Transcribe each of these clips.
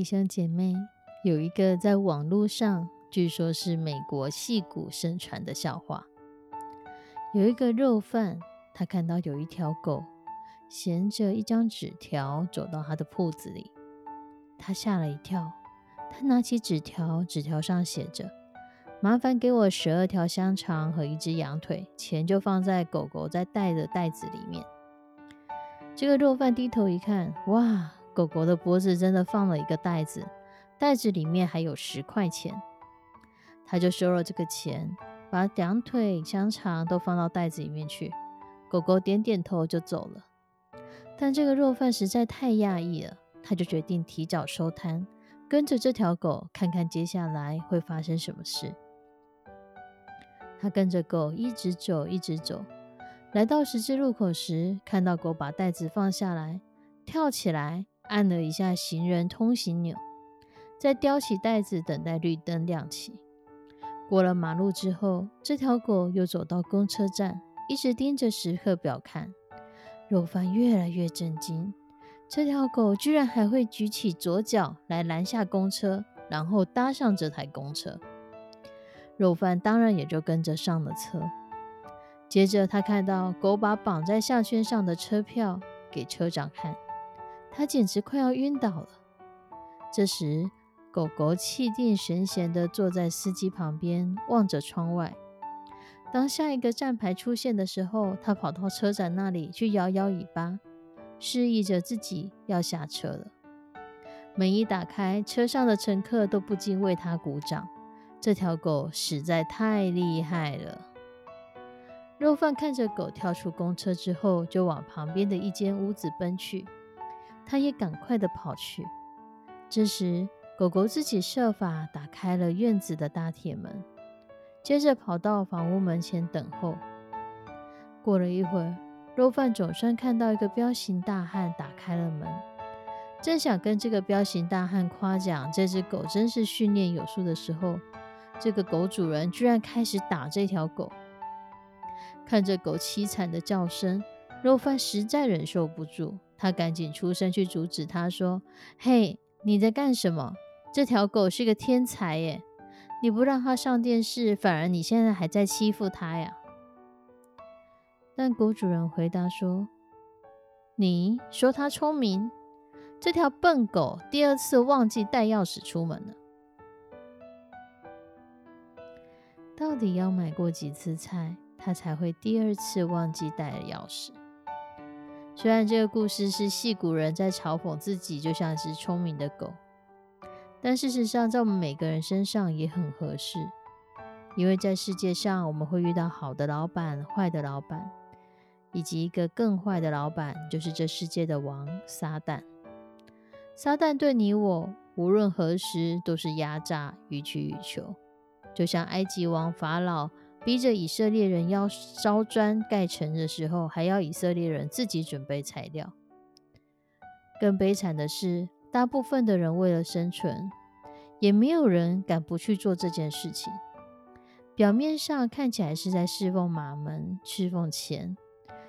弟兄姐妹，有一个在网络上，据说是美国戏骨盛传的笑话。有一个肉贩，他看到有一条狗衔着一张纸条走到他的铺子里，他吓了一跳。他拿起纸条，纸条上写着：“麻烦给我十二条香肠和一只羊腿，钱就放在狗狗在带的袋子里面。”这个肉贩低头一看，哇！狗狗的脖子真的放了一个袋子，袋子里面还有十块钱，他就收了这个钱，把两腿、香肠都放到袋子里面去。狗狗点点头就走了。但这个肉贩实在太讶异了，他就决定提早收摊，跟着这条狗看看接下来会发生什么事。他跟着狗一直走，一直走，来到十字路口时，看到狗把袋子放下来，跳起来。按了一下行人通行钮，再叼起袋子等待绿灯亮起。过了马路之后，这条狗又走到公车站，一直盯着时刻表看。肉贩越来越震惊，这条狗居然还会举起左脚来拦下公车，然后搭上这台公车。肉贩当然也就跟着上了车。接着他看到狗把绑在项圈上的车票给车长看。他简直快要晕倒了。这时，狗狗气定神闲地坐在司机旁边，望着窗外。当下一个站牌出现的时候，他跑到车站那里去摇摇尾巴，示意着自己要下车了。门一打开，车上的乘客都不禁为他鼓掌。这条狗实在太厉害了。肉贩看着狗跳出公车之后，就往旁边的一间屋子奔去。他也赶快的跑去。这时，狗狗自己设法打开了院子的大铁门，接着跑到房屋门前等候。过了一会儿，肉贩总算看到一个彪形大汉打开了门，正想跟这个彪形大汉夸奖这只狗真是训练有素的时候，这个狗主人居然开始打这条狗。看着狗凄惨的叫声，肉贩实在忍受不住。他赶紧出声去阻止他，说：“嘿，你在干什么？这条狗是个天才耶！你不让它上电视，反而你现在还在欺负它呀！”但狗主人回答说：“你说它聪明，这条笨狗第二次忘记带钥匙出门了。到底要买过几次菜，它才会第二次忘记带钥匙？”虽然这个故事是戏骨人在嘲讽自己，就像是聪明的狗，但事实上，在我们每个人身上也很合适。因为在世界上，我们会遇到好的老板、坏的老板，以及一个更坏的老板，就是这世界的王——撒旦。撒旦对你我无论何时都是压榨、予取予求，就像埃及王法老。逼着以色列人要烧砖盖城的时候，还要以色列人自己准备材料。更悲惨的是，大部分的人为了生存，也没有人敢不去做这件事情。表面上看起来是在侍奉马门、侍奉钱，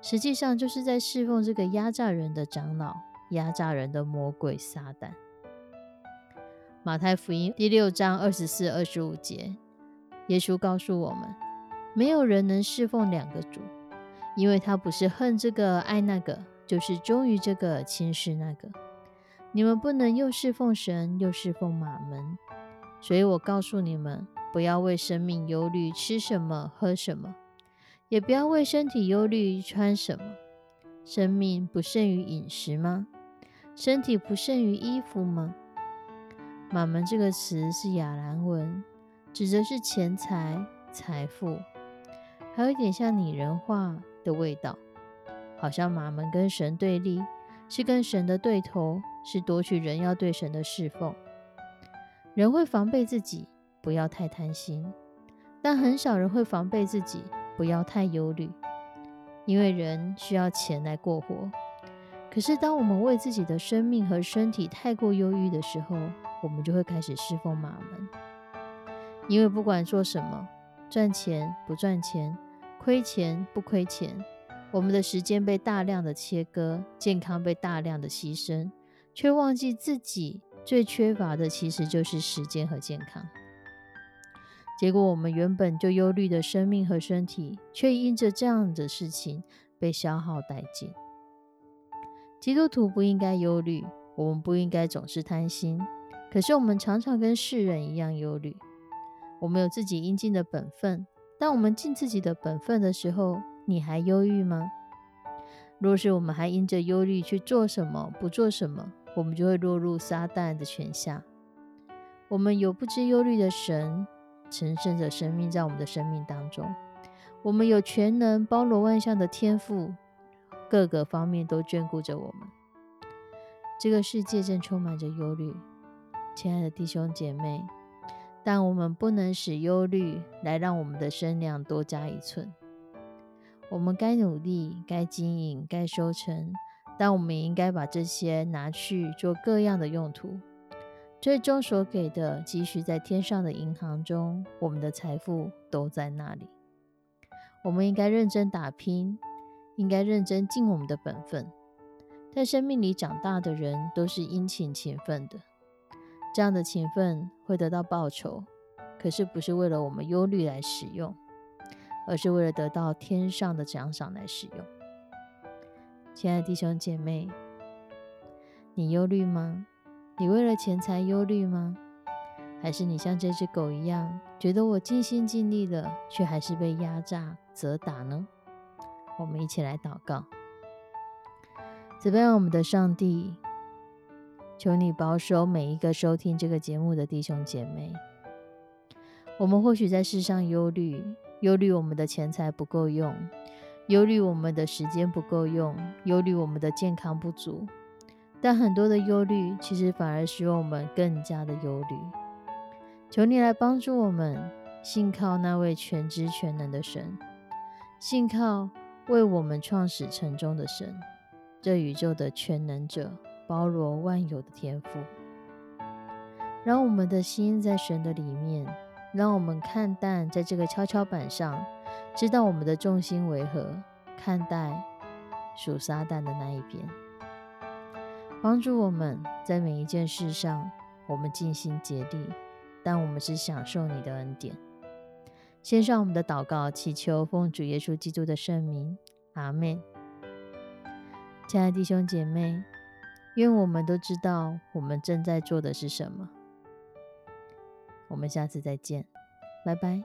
实际上就是在侍奉这个压榨人的长老、压榨人的魔鬼撒旦。马太福音第六章二十四、二十五节，耶稣告诉我们。没有人能侍奉两个主，因为他不是恨这个爱那个，就是忠于这个轻视那个。你们不能又侍奉神又侍奉马门，所以我告诉你们，不要为生命忧虑，吃什么，喝什么；也不要为身体忧虑，穿什么。生命不胜于饮食吗？身体不胜于衣服吗？马门这个词是亚兰文，指的是钱财、财富，还有一点像拟人化的味道，好像马门跟神对立，是跟神的对头，是夺取人要对神的侍奉。人会防备自己，不要太贪心，但很少人会防备自己，不要太忧虑。因为人需要钱来过活，可是当我们为自己的生命和身体太过忧郁的时候，我们就会开始侍奉马门。因为不管做什么，赚钱不赚钱，亏钱不亏钱，我们的时间被大量的切割，健康被大量的牺牲，却忘记自己最缺乏的其实就是时间和健康。结果，我们原本就忧虑的生命和身体，却因着这样的事情被消耗殆尽。基督徒不应该忧虑，我们不应该总是贪心。可是，我们常常跟世人一样忧虑。我们有自己应尽的本分，当我们尽自己的本分的时候，你还忧郁吗？若是我们还因着忧虑去做什么，不做什么，我们就会落入撒旦的权下。我们有不知忧虑的神。承圣的生命在我们的生命当中，我们有全能包罗万象的天赋，各个方面都眷顾着我们。这个世界正充满着忧虑，亲爱的弟兄姐妹，但我们不能使忧虑来让我们的身量多加一寸。我们该努力，该经营，该收成，但我们应该把这些拿去做各样的用途。最终所给的积蓄在天上的银行中，我们的财富都在那里。我们应该认真打拼，应该认真尽我们的本分。在生命里长大的人都是殷勤勤奋的，这样的勤奋会得到报酬，可是不是为了我们忧虑来使用，而是为了得到天上的奖赏来使用。亲爱的弟兄姐妹，你忧虑吗？你为了钱财忧虑吗？还是你像这只狗一样，觉得我尽心尽力了，却还是被压榨、责打呢？我们一起来祷告，怎么样？我们的上帝，求你保守每一个收听这个节目的弟兄姐妹。我们或许在世上忧虑，忧虑我们的钱财不够用，忧虑我们的时间不够用，忧虑我们的健康不足。但很多的忧虑，其实反而使我们更加的忧虑。求你来帮助我们，信靠那位全知全能的神，信靠为我们创始成终的神，这宇宙的全能者，包罗万有的天赋。让我们的心在神的里面，让我们看淡在这个跷跷板上，知道我们的重心为何，看待属撒旦的那一边。帮助我们在每一件事上，我们尽心竭力，但我们是享受你的恩典。献上我们的祷告，祈求奉主耶稣基督的圣名，阿门。亲爱的弟兄姐妹，因为我们都知道我们正在做的是什么。我们下次再见拜拜。